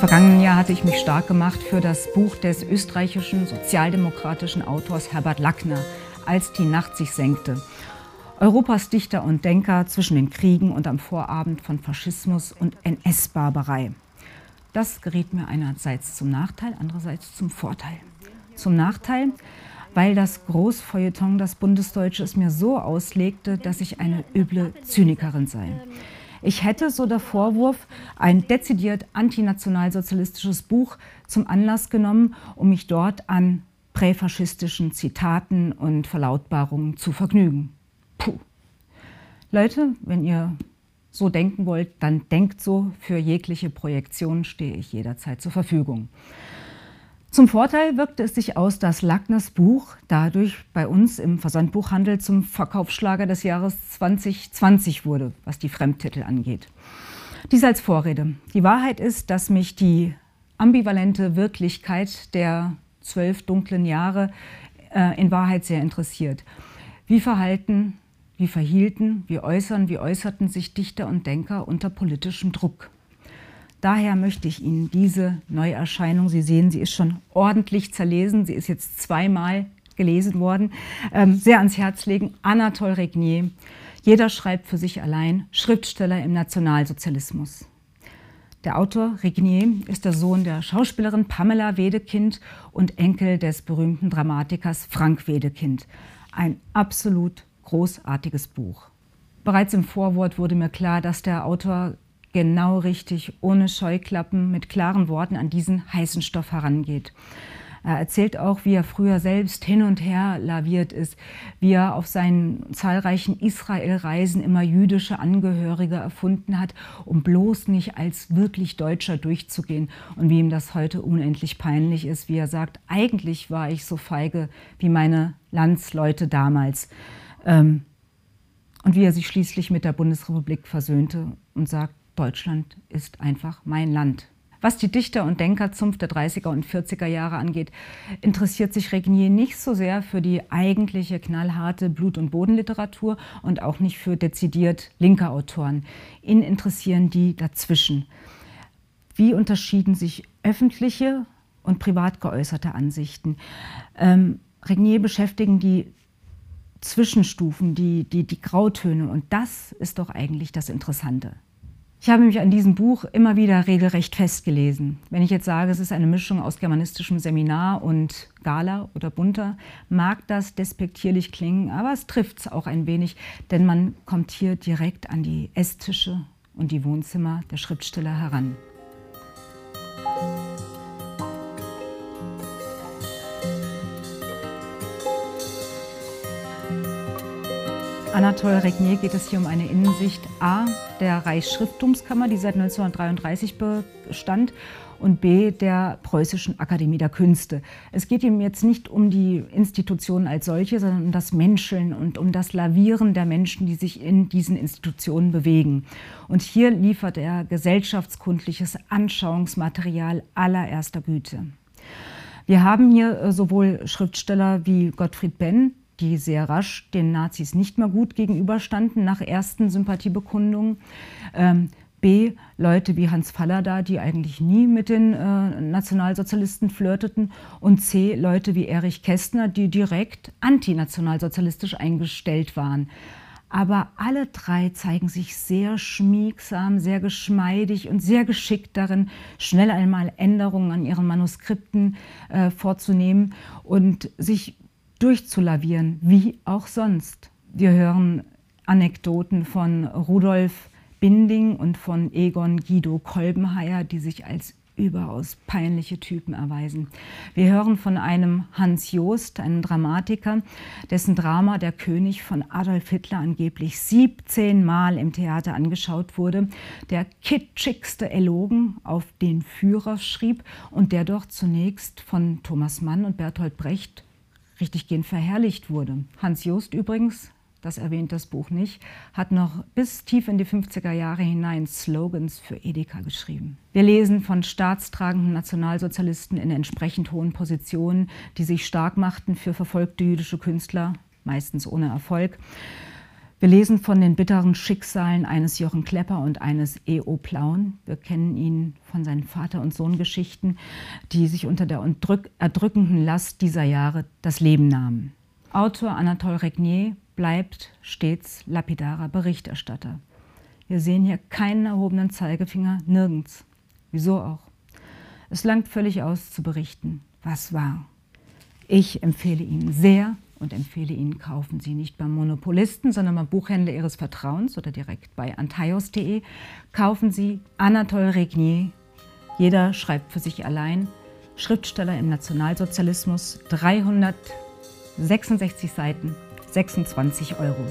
vergangenen Jahr hatte ich mich stark gemacht für das Buch des österreichischen sozialdemokratischen Autors Herbert Lackner, Als die Nacht sich senkte. Europas Dichter und Denker zwischen den Kriegen und am Vorabend von Faschismus und NS-Barbarei. Das geriet mir einerseits zum Nachteil, andererseits zum Vorteil. Zum Nachteil, weil das Großfeuilleton, das Bundesdeutsche, es mir so auslegte, dass ich eine üble Zynikerin sei. Ich hätte, so der Vorwurf, ein dezidiert antinationalsozialistisches Buch zum Anlass genommen, um mich dort an präfaschistischen Zitaten und Verlautbarungen zu vergnügen. Puh. Leute, wenn ihr so denken wollt, dann denkt so. Für jegliche Projektion stehe ich jederzeit zur Verfügung. Zum Vorteil wirkte es sich aus, dass Lackners Buch dadurch bei uns im Versandbuchhandel zum Verkaufsschlager des Jahres 2020 wurde, was die Fremdtitel angeht. Dies als Vorrede. Die Wahrheit ist, dass mich die ambivalente Wirklichkeit der zwölf dunklen Jahre äh, in Wahrheit sehr interessiert. Wie verhalten, wie verhielten, wie äußern, wie äußerten sich Dichter und Denker unter politischem Druck? Daher möchte ich Ihnen diese Neuerscheinung, Sie sehen, sie ist schon ordentlich zerlesen, sie ist jetzt zweimal gelesen worden, ähm, sehr ans Herz legen. Anatole Regnier, jeder schreibt für sich allein, Schriftsteller im Nationalsozialismus. Der Autor Regnier ist der Sohn der Schauspielerin Pamela Wedekind und Enkel des berühmten Dramatikers Frank Wedekind. Ein absolut großartiges Buch. Bereits im Vorwort wurde mir klar, dass der Autor genau richtig, ohne Scheuklappen, mit klaren Worten an diesen heißen Stoff herangeht. Er erzählt auch, wie er früher selbst hin und her laviert ist, wie er auf seinen zahlreichen Israel-Reisen immer jüdische Angehörige erfunden hat, um bloß nicht als wirklich Deutscher durchzugehen und wie ihm das heute unendlich peinlich ist, wie er sagt, eigentlich war ich so feige wie meine Landsleute damals. Ähm, und wie er sich schließlich mit der Bundesrepublik versöhnte und sagt, Deutschland ist einfach mein Land. Was die Dichter- und Denkerzunft der 30er und 40er Jahre angeht, interessiert sich Regnier nicht so sehr für die eigentliche knallharte Blut- und Bodenliteratur und auch nicht für dezidiert linke Autoren. Ihn interessieren die dazwischen. Wie unterschieden sich öffentliche und privat geäußerte Ansichten? Ähm, Regnier beschäftigen die Zwischenstufen, die, die, die Grautöne und das ist doch eigentlich das Interessante. Ich habe mich an diesem Buch immer wieder regelrecht festgelesen. Wenn ich jetzt sage, es ist eine Mischung aus germanistischem Seminar und Gala oder Bunter, mag das despektierlich klingen, aber es trifft es auch ein wenig, denn man kommt hier direkt an die Esstische und die Wohnzimmer der Schriftsteller heran. Anatole Regnier geht es hier um eine Innensicht A der Reichsschrifttumskammer, die seit 1933 bestand, und B der Preußischen Akademie der Künste. Es geht ihm jetzt nicht um die Institutionen als solche, sondern um das Menscheln und um das Lavieren der Menschen, die sich in diesen Institutionen bewegen. Und hier liefert er gesellschaftskundliches Anschauungsmaterial allererster Güte. Wir haben hier äh, sowohl Schriftsteller wie Gottfried Benn, die sehr rasch den Nazis nicht mehr gut gegenüberstanden nach ersten Sympathiebekundungen. Ähm, B, Leute wie Hans Fallada, die eigentlich nie mit den äh, Nationalsozialisten flirteten. Und C, Leute wie Erich Kästner, die direkt antinationalsozialistisch eingestellt waren. Aber alle drei zeigen sich sehr schmiegsam, sehr geschmeidig und sehr geschickt darin, schnell einmal Änderungen an ihren Manuskripten äh, vorzunehmen und sich durchzulavieren, wie auch sonst. Wir hören Anekdoten von Rudolf Binding und von Egon Guido Kolbenheier, die sich als überaus peinliche Typen erweisen. Wir hören von einem Hans Joost, einem Dramatiker, dessen Drama Der König von Adolf Hitler angeblich 17 Mal im Theater angeschaut wurde, der kitschigste Elogen auf den Führer schrieb und der doch zunächst von Thomas Mann und Bertolt Brecht richtiggehend verherrlicht wurde. Hans Jost übrigens, das erwähnt das Buch nicht, hat noch bis tief in die 50er Jahre hinein Slogans für Edeka geschrieben. Wir lesen von staatstragenden Nationalsozialisten in entsprechend hohen Positionen, die sich stark machten für verfolgte jüdische Künstler, meistens ohne Erfolg. Wir lesen von den bitteren Schicksalen eines Jochen Klepper und eines E.O. Plauen. Wir kennen ihn von seinen Vater- und Sohn-Geschichten, die sich unter der erdrückenden Last dieser Jahre das Leben nahmen. Autor Anatole Regnier bleibt stets lapidarer Berichterstatter. Wir sehen hier keinen erhobenen Zeigefinger, nirgends. Wieso auch? Es langt völlig aus zu berichten, was war. Ich empfehle Ihnen sehr, und empfehle Ihnen, kaufen Sie nicht beim Monopolisten, sondern beim Buchhändler Ihres Vertrauens oder direkt bei antaios.de. Kaufen Sie Anatole Regnier. Jeder schreibt für sich allein. Schriftsteller im Nationalsozialismus, 366 Seiten, 26 Euro.